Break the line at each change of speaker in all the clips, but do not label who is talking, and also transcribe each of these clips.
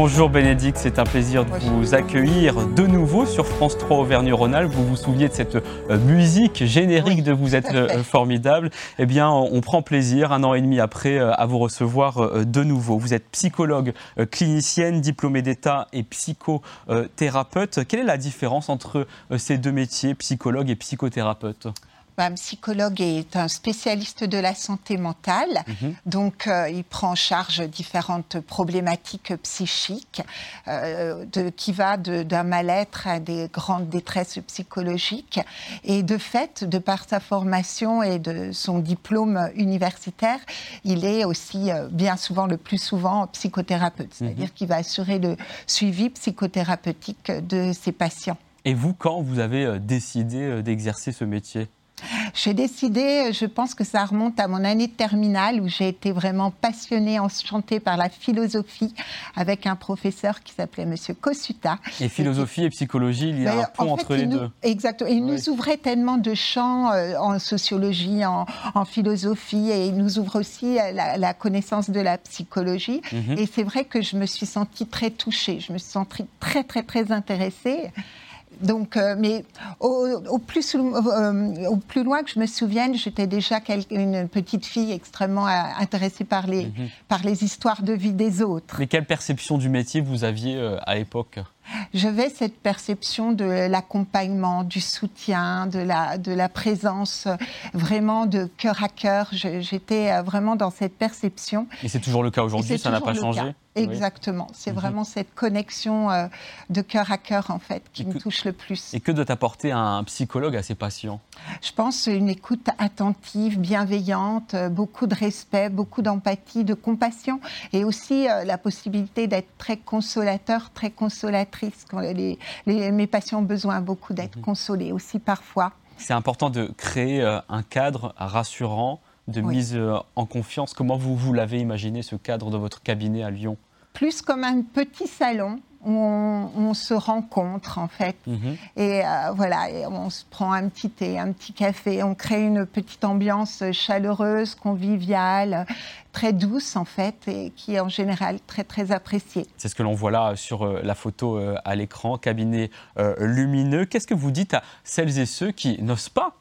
Bonjour Bénédicte, c'est un plaisir de vous accueillir de nouveau sur France 3 Auvergne-Rhône-Alpes. Vous vous souvenez de cette euh, musique générique de Vous êtes euh, formidable Eh bien, on prend plaisir, un an et demi après, euh, à vous recevoir de nouveau. Vous êtes psychologue clinicienne, diplômée d'État et psychothérapeute. Quelle est la différence entre ces deux métiers, psychologue et psychothérapeute?
Un psychologue est un spécialiste de la santé mentale, mhm. donc euh, il prend en charge différentes problématiques psychiques, euh, de, qui va d'un mal-être à des grandes détresses psychologiques. Et de fait, de par sa formation et de son diplôme universitaire, il est aussi euh, bien souvent, le plus souvent, psychothérapeute, c'est-à-dire mhm. qu'il va assurer le suivi psychothérapeutique de ses patients.
Et vous, quand vous avez décidé d'exercer ce métier?
J'ai décidé, je pense que ça remonte à mon année de terminale où j'ai été vraiment passionnée, enchantée par la philosophie avec un professeur qui s'appelait Monsieur Kosuta.
Et philosophie et psychologie, il y a ben, un pont entre les deux.
Exactement. Il nous ouvrait tellement de champs euh, en sociologie, en, philosophie et il nous ouvre aussi euh, la, connaissance de la psychologie. Mhm. Et c'est vrai que je me suis sentie très touchée, je me suis sentie très, très, très intéressée. Donc, euh, mais au, plus, euh, au, plus, loin que je me souvienne, j'étais déjà une petite fille extrêmement euh, intéressée par les, mhm. par les histoires de vie des autres.
Mais quelle perception du métier vous aviez à l'époque?
J'avais cette perception de l'accompagnement, du soutien, de la, de la présence vraiment de cœur à cœur. J'étais vraiment dans cette perception.
Et c'est toujours le cas aujourd'hui, ça n'a pas changé?
Exactement. C'est mhm. vraiment cette connexion euh, de cœur à cœur, en fait, qui me touche le plus.
Et que doit apporter un psychologue à ses patients
Je pense une écoute attentive, bienveillante, euh, beaucoup de respect, beaucoup d'empathie, de compassion, et aussi euh, la possibilité d'être très consolateur, très consolatrice. Quand les, mes patients ont besoin beaucoup d'être mhm. consolés aussi parfois.
C'est important de créer un cadre rassurant de mise en confiance. Comment vous, vous l'avez imaginé, ce cadre de votre cabinet à Lyon?
Plus comme un petit salon où on, se rencontre en fait. Mhm. Et euh, voilà, et on se prend un petit thé, un petit café, on crée une petite ambiance chaleureuse, conviviale, très douce en fait et qui est en général très très appréciée.
C'est ce que l'on voit là sur euh, la photo euh, à l'écran, cabinet euh, lumineux. Qu'est-ce que vous dites à celles et ceux qui n'osent pas,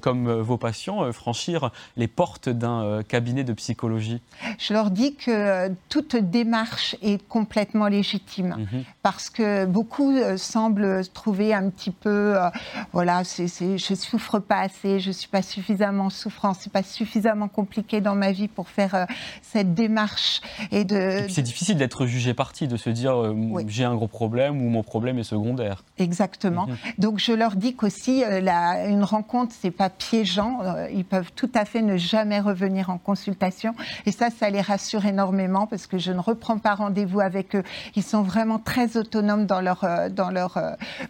comme vos patients, franchir les portes d'un cabinet de psychologie?
Je leur dis que toute démarche est complètement légitime mhm. Parce que beaucoup semblent trouver un petit peu, voilà, c'est, c'est, je souffre pas assez, je suis pas suffisamment souffrant, c'est pas suffisamment compliqué dans ma vie pour faire cette démarche. Et de.
c'est difficile d'être jugé parti, de se dire euh, j'ai un gros problème ou mon problème est secondaire.
Exactement. Mhm. Donc je leur dis qu'aussi euh, une rencontre c'est pas piégeant. Euh, ils peuvent tout à fait ne jamais revenir en consultation. Et ça, ça les rassure énormément parce que je ne reprends pas rendez-vous avec eux. Ils sont vraiment très autonomes dans leur dans leur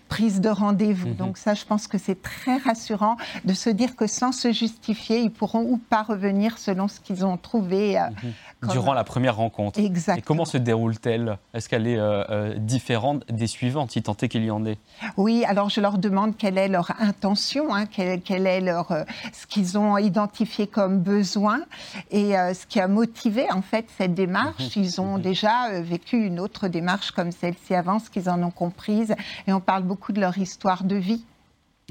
prise de rendez-vous. Mhm. Donc ça, je pense que c'est très rassurant de se dire que sans se justifier, ils pourront ou pas revenir selon ce qu'ils ont trouvé
Durant la première rencontre.
Exactement.
Et comment se déroule-t-elle? Est-ce qu'elle est, euh, euh, différente des suivantes, si tant est qu'il y en ait?
Oui, alors je leur demande quelle est leur intention, hein, quel, est leur, euh, ce qu'ils ont identifié comme besoin et ce qui a motivé en fait cette démarche. Mhm. Ils ont mhm. déjà vécu une autre démarche comme celle-ci avant, ce qu'ils en ont comprise, et on parle beaucoup de leur histoire de vie.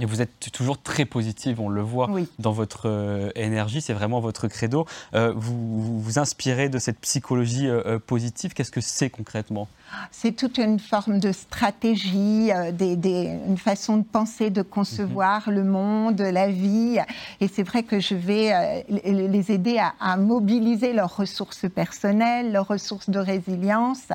Et vous êtes toujours très positive, on le voit dans votre euh, énergie, c'est vraiment votre credo. Euh, vous, vous inspirez de cette psychologie euh, positive. Qu'est-ce que c'est concrètement?
C'est toute une forme de stratégie, euh, une façon de penser, de concevoir le monde, la vie. Et c'est vrai que je vais euh, les aider à, mobiliser leurs ressources personnelles, leurs ressources de résilience,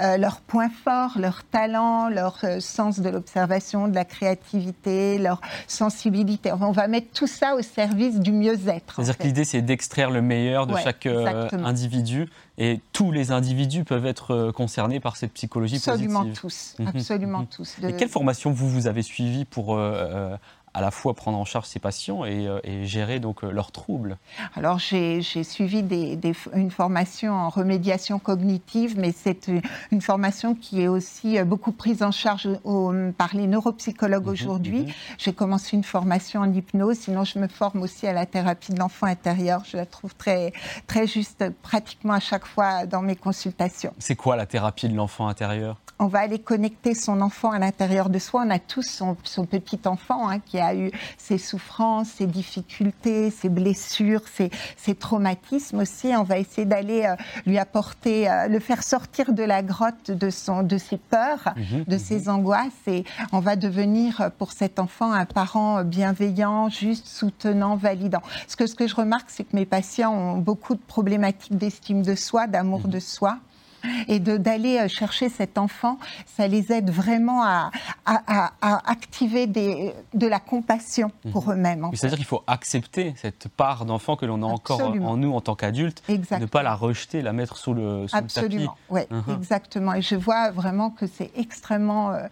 euh, leurs points forts, leurs talents, leur sens de l'observation, de la créativité, leur sensibilité. On va mettre tout ça au service du mieux-être.
C'est-à-dire que l'idée, c'est d'extraire le meilleur de chaque individu et tous les individus peuvent être euh, concernés par cette psychologie
absolument
positive.
Tous, mhm. absolument mhm. tous.
Et quelle formation vous, vous avez suivie pour euh, euh, à la fois prendre en charge ces patients et, euh, gérer donc euh, leurs troubles
Alors j'ai suivi des, une formation en remédiation cognitive, mais c'est une, formation qui est aussi euh, beaucoup prise en charge par les neuropsychologues mhm, aujourd'hui. Mhm. J'ai commencé une formation en hypnose, sinon je me forme aussi à la thérapie de l'enfant intérieur. Je la trouve très, très juste pratiquement à chaque fois dans mes consultations.
C'est quoi la thérapie de l'enfant intérieur?
On va aller connecter son enfant à l'intérieur de soi. On a tous son, petit enfant hein, qui a eu ses souffrances, ses difficultés, ses blessures, ses, traumatismes aussi. On va essayer d'aller euh, lui apporter, euh, le faire sortir de la grotte de, son, de ses peurs, mhm, de mhm. ses angoisses. Et on va devenir euh, pour cet enfant un parent bienveillant, juste, soutenant, validant. Ce que, ce que je remarque, c'est que mes patients ont beaucoup de problématiques d'estime de soi, d'amour mhm. de soi et d'aller euh, chercher cet enfant, ça les aide vraiment à, activer des, de la compassion pour mhm. eux-mêmes.
C'est-à-dire qu'il faut accepter cette part d'enfant que l'on a encore en nous en tant qu'adulte, ne pas la rejeter, la mettre sous le, sous
Absolument, oui, mhm. exactement. Et je vois vraiment que c'est extrêmement... Euh,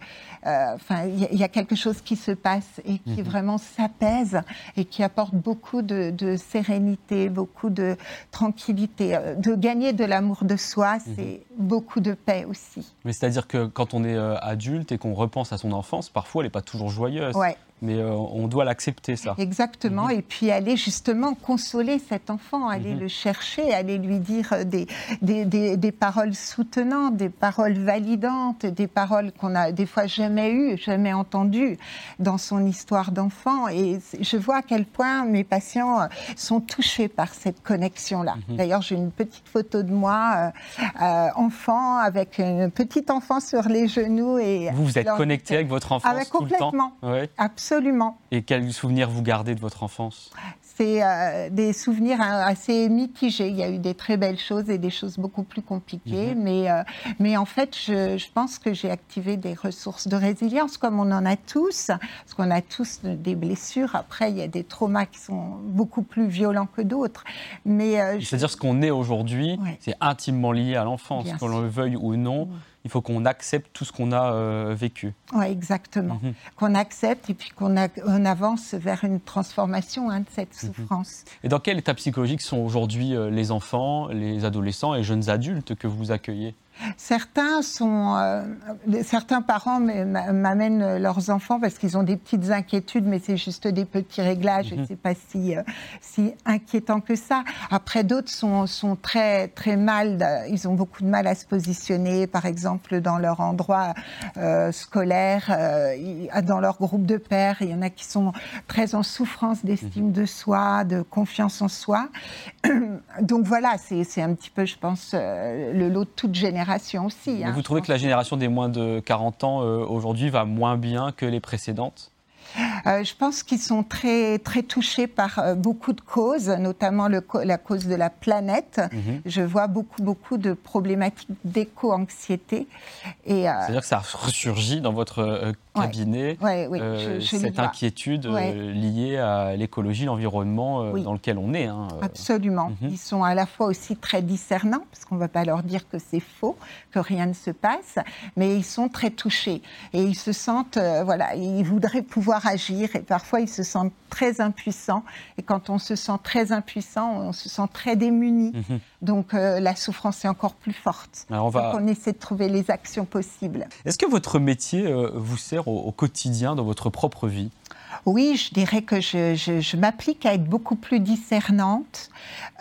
euh, enfin, il y, a quelque chose qui se passe et qui mhm. vraiment s'apaise et qui apporte beaucoup de, de, sérénité, beaucoup de tranquillité. De gagner de l'amour de soi, c'est beaucoup de paix aussi.
Mais c'est-à-dire que quand on est euh, adulte et qu'on repense à son enfance, parfois elle n'est pas toujours joyeuse. Ouais mais euh, on doit l'accepter, ça.
Exactement, mhm. et puis aller justement consoler cet enfant, aller mhm. le chercher, aller lui dire des, des, des, paroles soutenantes, des paroles validantes, des paroles qu'on a des fois jamais eues, jamais entendues dans son histoire d'enfant. Et je vois à quel point mes patients euh, sont touchés par cette connexion-là. Mhm. D'ailleurs, j'ai une petite photo de moi, euh, enfant, avec un petit enfant sur les genoux. Et
vous, vous êtes connecté avec votre enfant
avec, tout complètement.
le temps
ouais. Absolument Absolument.
Et quels souvenirs vous gardez de votre enfance?
C'est euh, des souvenirs hein, assez mitigés. Il y a eu des très belles choses et des choses beaucoup plus compliquées. Mhm. mais, euh, mais en fait, je, pense que j'ai activé des ressources de résilience, comme on en a tous, parce qu'on a tous des blessures. Après, il y a des traumas qui sont beaucoup plus violents que d'autres. Mais
euh, C'est-à-dire ce qu'on est aujourd'hui, c'est intimement lié à l'enfance, qu'on le veuille ou non il faut qu'on accepte tout ce qu'on a euh, vécu.
Oui, exactement. Mhm. Qu'on accepte et puis qu'on avance vers une transformation hein, de cette mhm. souffrance.
Et dans quel état psychologique sont aujourd'hui euh, les enfants, les adolescents et jeunes adultes que vous accueillez?
Certains, sont, euh, certains parents m'amènent leurs enfants parce qu'ils ont des petites inquiétudes, mais c'est juste des petits réglages et mhm. c'est pas si, euh, si inquiétant que ça. Après, d'autres sont, sont, très, très mal, ils ont beaucoup de mal à se positionner, par exemple, dans leur endroit euh, scolaire, dans leur groupe de pères. Il y en a qui sont très en souffrance d'estime mhm. de soi, de confiance en soi. Donc voilà, c'est un petit peu, je pense, le lot de toute génération aussi.
Hein, vous trouvez que la génération des moins de 40 ans euh, aujourd'hui va moins bien que les précédentes?
Euh, je pense qu'ils sont très, très touchés par euh, beaucoup de causes, notamment le, la cause de la planète. Mhm. Je vois beaucoup, beaucoup de problématiques d'éco-anxiété.
C'est-à-dire que ça ressurgit dans votre cabinet, cette inquiétude liée à l'écologie, l'environnement dans lequel on est. Hein,
Absolument. Mhm. Ils sont à la fois aussi très discernants, parce qu'on ne va pas leur dire que c'est faux, que rien ne se passe, mais ils sont très touchés. Et ils se sentent, voilà, ils voudraient pouvoir agir et parfois ils se sentent très impuissants. Et quand on se sent très impuissant, on se sent très démuni. Mhm. Donc euh, la souffrance est encore plus forte. on, va... Donc on essaie de trouver les actions possibles.
Est-ce que votre métier euh, vous sert au, quotidien dans votre propre vie?
Oui, je dirais que je, m'applique à être beaucoup plus discernante.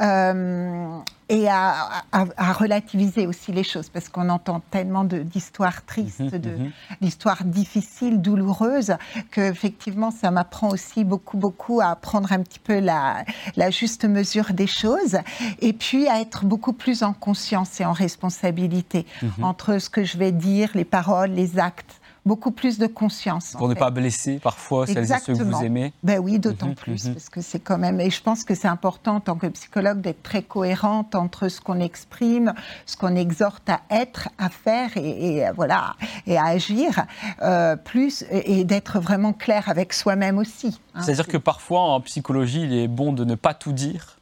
Euh, et à, relativiser aussi les choses, parce qu'on entend tellement d'histoires tristes, mhm, mhm. d'histoires difficiles, douloureuses, que effectivement, ça m'apprend aussi beaucoup, beaucoup à prendre un petit peu la, la, juste mesure des choses, et puis à être beaucoup plus en conscience et en responsabilité mhm. entre ce que je vais dire, les paroles, les actes beaucoup plus de conscience.
Pour ne pas blesser parfois celles et ceux que vous aimez
Ben oui, d'autant mhm, plus, mhm. parce que c'est quand même. Et je pense que c'est important en tant que psychologue d'être très cohérente entre ce qu'on exprime, ce qu'on exhorte à être, à faire et, voilà, et à agir, euh, plus, et, d'être vraiment clair avec soi-même aussi.
Hein. C'est-à-dire que parfois en psychologie, il est bon de ne pas tout dire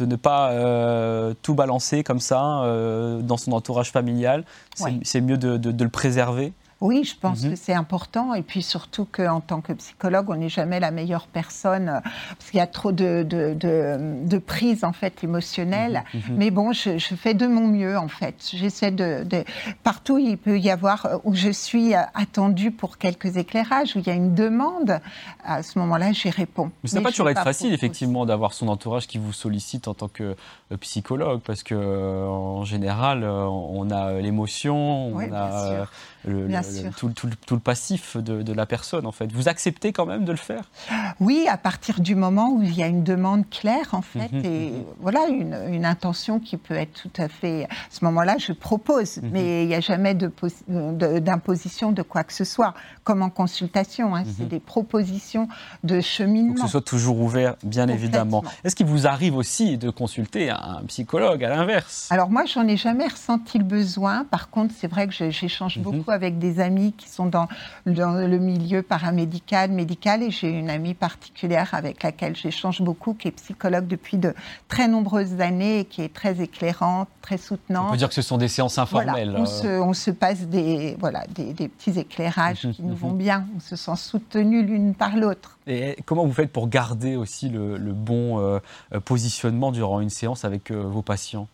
de ne pas euh, tout balancer comme ça euh, dans son entourage familial. C'est mieux de, le préserver
Oui, je pense mhm. que c'est important. Et puis surtout qu'en tant que psychologue, on n'est jamais la meilleure personne euh, parce qu'il y a trop de, de, de, prise en fait émotionnelle. Mhm, mhm. Mais bon, je, fais de mon mieux en fait. J'essaie de, Partout, il peut y avoir euh, où je suis euh, attendue pour quelques éclairages, où il y a une demande. À ce moment-là, j'y réponds.
Mais ça n'a pas toujours être facile, effectivement, d'avoir son entourage qui vous sollicite en tant que psychologue parce que en général, on a l'émotion, on a le, tout, le passif de, la personne, en fait. Vous acceptez quand même de le faire?
Oui, à partir du moment où il y a une demande claire, en fait, mhm, et mhm. voilà, une, intention qui peut être tout à fait... À ce moment-là, je propose, mhm. mais il n'y a jamais d'imposition de, quoi que ce soit, comme en consultation. Hein, c'est des propositions de cheminement.
que ce soit toujours ouvert, bien évidemment. Est-ce qu'il vous arrive aussi de consulter un psychologue à l'inverse?
Alors moi, j'en ai jamais ressenti le besoin. Par contre, c'est vrai que j'échange beaucoup avec des amis qui sont dans, le milieu paramédical, médical, et j'ai une amie particulière avec laquelle j'échange beaucoup, qui est psychologue depuis de très nombreuses années et qui est très éclairante, très soutenante.
On peut dire que ce sont des séances informelles.
on, se, passe des, voilà, des, petits éclairages qui nous vont bien, on se sent soutenus l'une par l'autre.
Et comment vous faites pour garder aussi le, bon euh, positionnement durant une séance avec euh, vos patients?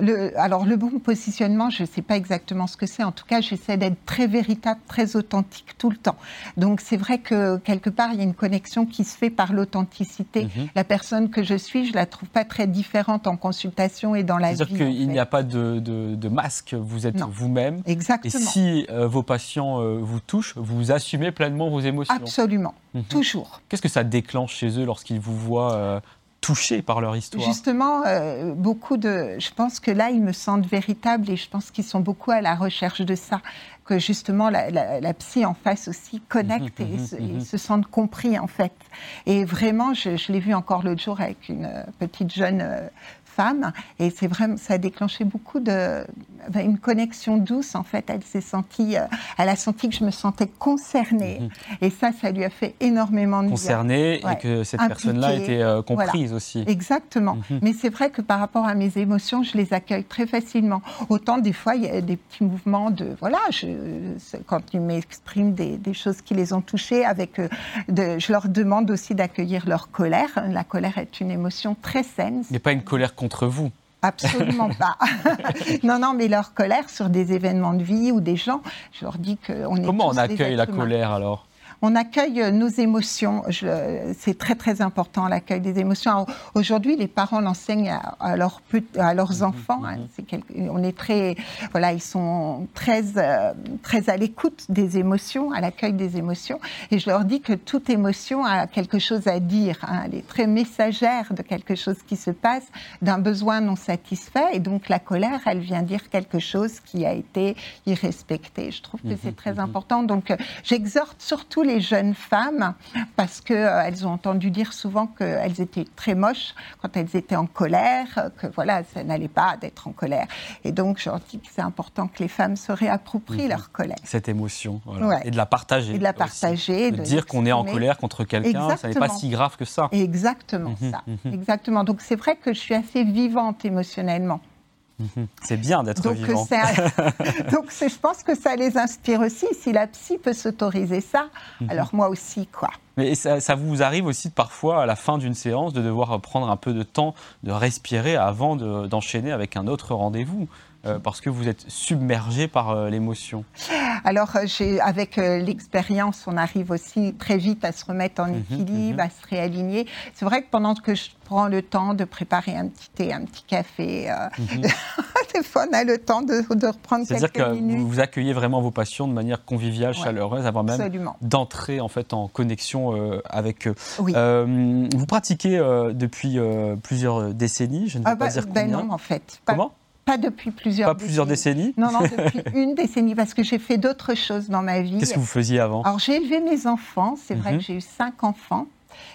Le, alors le bon positionnement, je ne sais pas exactement ce que c'est. En tout cas, j'essaie d'être très véritable, très authentique tout le temps. Donc c'est vrai que quelque part, il y a une connexion qui se fait par l'authenticité. Mhm. La personne que je suis, je la trouve pas très différente en consultation et dans la vie.
C'est-à-dire qu'il n'y a pas de, masque, vous êtes vous-même.
Exactement.
Et si euh, vos patients euh, vous touchent, vous assumez pleinement vos émotions.
Absolument, mhm. toujours.
Qu'est-ce que ça déclenche chez eux lorsqu'ils vous voient euh, touchés par leur histoire
Justement, euh, beaucoup de. Je pense que là, ils me sentent véritables et je pense qu'ils sont beaucoup à la recherche de ça. Que justement, la, psy en face aussi connecte et, se, sentent compris, en fait. Et vraiment, je, l'ai vu encore l'autre jour avec une euh, petite jeune euh, femme. Et c'est vraiment, ça a déclenché beaucoup de, une connexion douce. En fait, elle s'est sentie, euh, elle a senti que je me sentais concernée. Mhm. Et ça, ça lui a fait énormément de
bien. Concernée et que cette personne-là était euh, comprise aussi.
Exactement. Mhm. Mais c'est vrai que par rapport à mes émotions, je les accueille très facilement. Autant des fois, il y a des petits mouvements de, voilà, je, quand ils m'expriment des, des, choses qui les ont touchés, avec, euh, de, je leur demande aussi d'accueillir leur colère. La colère est une émotion très saine.
Mais pas une colère contre vous.
Absolument pas. non, non, mais leur colère sur des événements de vie ou des gens, je leur dis qu'on est.
Comment on accueille la colère alors?
On accueille nos émotions. C'est très très important l'accueil des émotions. Aujourd'hui, les parents l'enseignent à, leurs, à leurs mhm, enfants. Hein. Mhm. on est très, voilà, ils sont très euh, très à l'écoute des émotions, à l'accueil des émotions. Et je leur dis que toute émotion a quelque chose à dire. Hein. Elle est très messagère de quelque chose qui se passe, d'un besoin non satisfait. Et donc la colère, elle vient dire quelque chose qui a été irrespecté. Je trouve que c'est mhm, très important. Donc j'exhorte surtout les les jeunes femmes parce qu'elles euh, ont entendu dire souvent qu'elles étaient très moches quand elles étaient en colère, que voilà, ça n'allait pas d'être en colère. Et donc, je dis que c'est important que les femmes se réapproprient mhm. leur colère.
Cette émotion, et de la partager.
Et de la partager.
De, dire qu'on est en colère contre quelqu'un, ça n'est pas si grave que ça.
Exactement mhm, ça. Mhm. Exactement. Donc, c'est vrai que je suis assez vivante émotionnellement.
Mhm. C'est bien d'être vivant.
donc je pense que ça les inspire aussi. Si la psy peut s'autoriser ça, mhm. alors moi aussi, quoi.
Mais ça, vous arrive aussi parfois, à la fin d'une séance, de devoir prendre un peu de temps, de respirer avant d'enchaîner avec un autre rendez-vous? Euh, parce que vous êtes submergé par euh, l'émotion
Alors, euh, avec l'expérience, on arrive aussi très vite à se remettre en mhm, équilibre, mhm. à se réaligner. C'est vrai que pendant que je prends le temps de préparer un petit thé, un petit café, mhm. des fois on a le temps de, reprendre quelques minutes. C'est-à-dire
que vous accueillez vraiment vos patients de manière conviviale, chaleureuse, avant même d'entrer en fait en connexion avec eux. vous pratiquez depuis plusieurs décennies, je ne vais ah pas bah, dire ben
combien. non, en fait.
Comment?
Pas depuis plusieurs
Pas plusieurs décennies
Non, non, depuis une décennie, parce que j'ai fait d'autres choses dans ma vie.
Qu'est-ce que vous faisiez avant?
Alors, j'ai élevé mes enfants. C'est vrai que mhm. j'ai eu cinq enfants.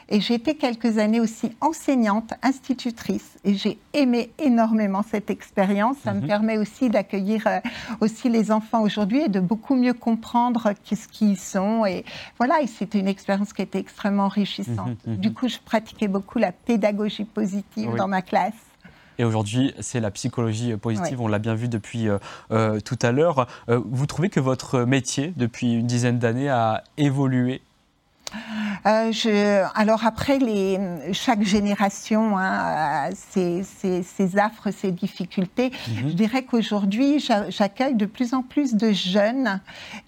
Et j'ai été quelques années aussi enseignante, institutrice. Et j'ai aimé énormément cette expérience. Ça me mhm. permet aussi d'accueillir euh, aussi les enfants aujourd'hui et de beaucoup mieux comprendre qu'est-ce qu'ils sont. Et voilà, et c'était une expérience qui était extrêmement enrichissante. Mhm, du coup, je pratiquais beaucoup la pédagogie positive dans ma classe.
Et aujourd'hui, c'est la psychologie positive. On l'a bien vu depuis tout à l'heure. vous trouvez que votre métier, depuis une dizaine d'années, a évolué
euh, je, alors après, les, chaque génération hein, a ses, ses, affres, ses difficultés. Mhm. Je dirais qu'aujourd'hui, j'accueille de plus en plus de jeunes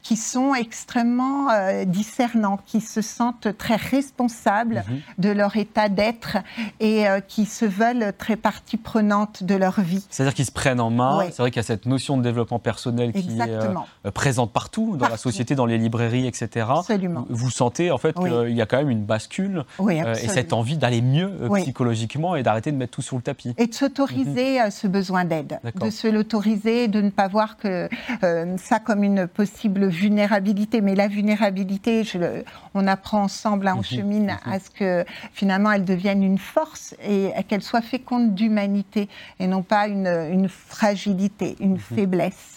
qui sont extrêmement euh, discernants, qui se sentent très responsables mhm. de leur état d'être et euh, qui se veulent très partie prenante de leur vie.
C'est-à-dire qu'ils se prennent en main. C'est vrai qu'il y a cette notion de développement personnel qui est présente partout, dans la société, dans les librairies, etc.
Absolument.
Vous sentez en fait qu'il y a quand même une bascule euh, et cette envie d'aller mieux euh, psychologiquement et d'arrêter de mettre tout sur le tapis.
Et de s'autoriser mhm. ce besoin d'aide, de se l'autoriser, de ne pas voir que euh, ça comme une possible vulnérabilité. Mais la vulnérabilité, je, on apprend ensemble, hein, on mhm. chemine mhm. à ce que finalement elle devienne une force et qu'elle soit féconde d'humanité et non pas une, une fragilité, une faiblesse.